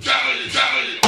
Travel, travel.